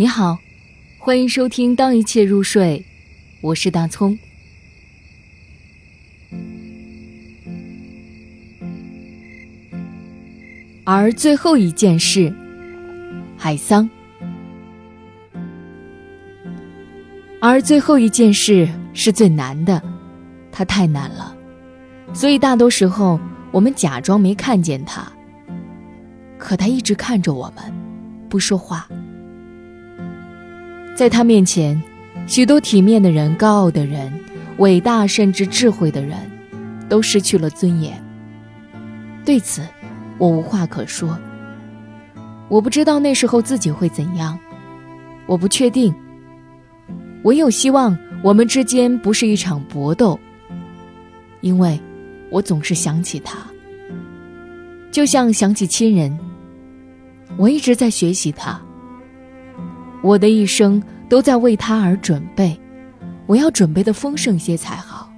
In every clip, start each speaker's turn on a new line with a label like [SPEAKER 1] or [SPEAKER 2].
[SPEAKER 1] 你好，欢迎收听《当一切入睡》，我是大葱。而最后一件事，海桑。而最后一件事是最难的，它太难了，所以大多时候我们假装没看见它。可他一直看着我们，不说话。在他面前，许多体面的人、高傲的人、伟大甚至智慧的人，都失去了尊严。对此，我无话可说。我不知道那时候自己会怎样，我不确定。唯有希望我们之间不是一场搏斗，因为，我总是想起他，就像想起亲人。我一直在学习他。我的一生都在为他而准备，我要准备的丰盛些才好。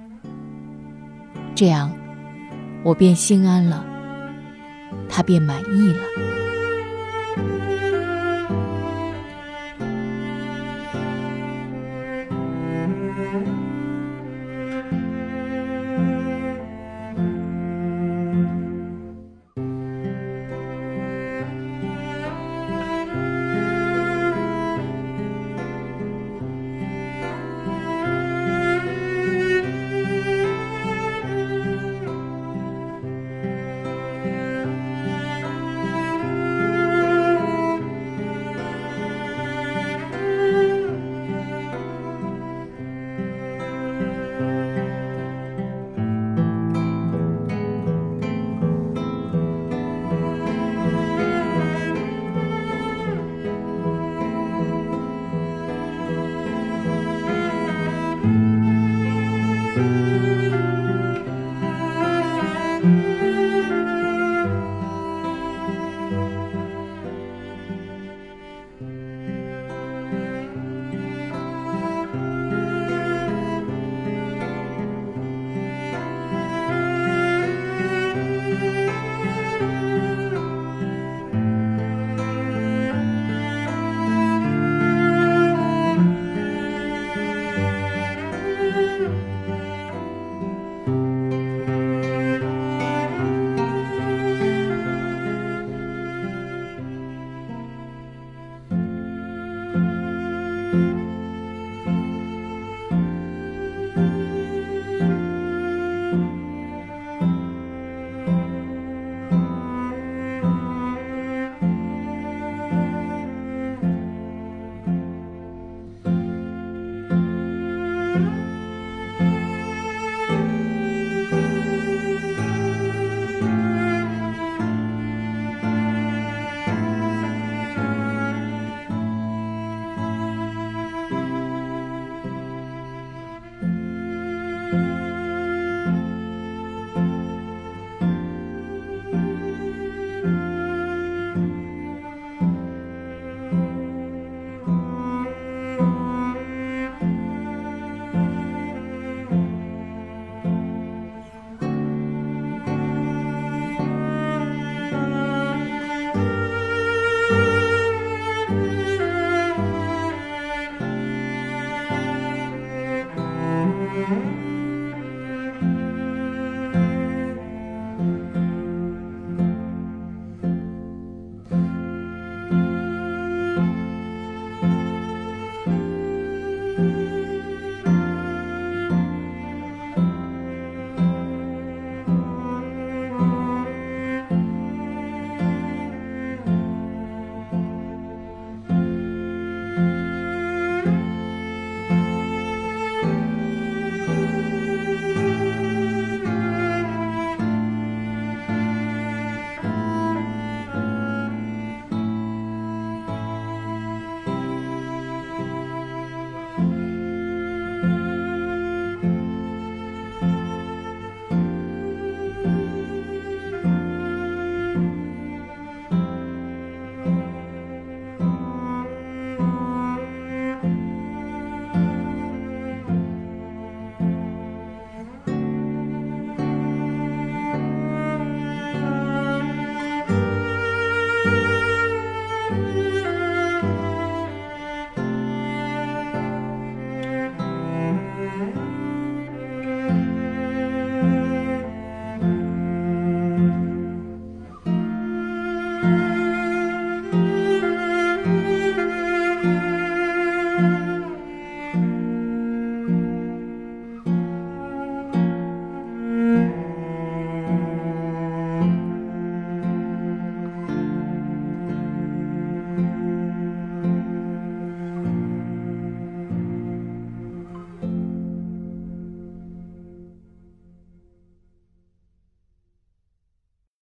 [SPEAKER 1] 这样，我便心安了，他便满意了。